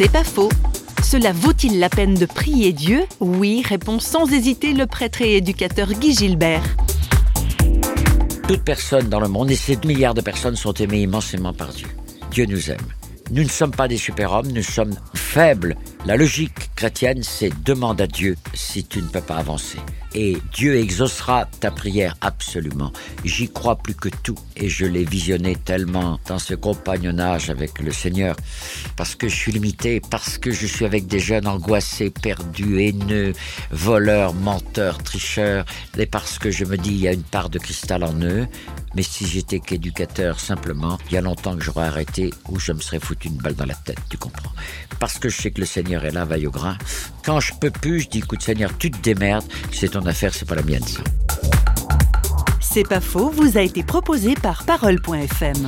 C'est pas faux. Cela vaut-il la peine de prier Dieu? Oui, répond sans hésiter le prêtre et éducateur Guy Gilbert. Toute personne dans le monde, et ces milliards de personnes sont aimées immensément par Dieu. Dieu nous aime. Nous ne sommes pas des super-hommes, nous sommes faibles. La logique chrétienne, c'est demande à Dieu si tu ne peux pas avancer. Et Dieu exaucera ta prière absolument. J'y crois plus que tout et je l'ai visionné tellement dans ce compagnonnage avec le Seigneur parce que je suis limité, parce que je suis avec des jeunes angoissés, perdus, haineux, voleurs, menteurs, tricheurs, et parce que je me dis il y a une part de cristal en eux. Mais si j'étais qu'éducateur simplement, il y a longtemps que j'aurais arrêté ou je me serais foutu une balle dans la tête, tu comprends Parce que je sais que le Seigneur est là, vaille au grain. Quand je peux plus, je dis écoute Seigneur, tu te démerdes, c'est ton affaire, c'est pas la mienne ça. C'est pas faux, vous a été proposé par parole.fm.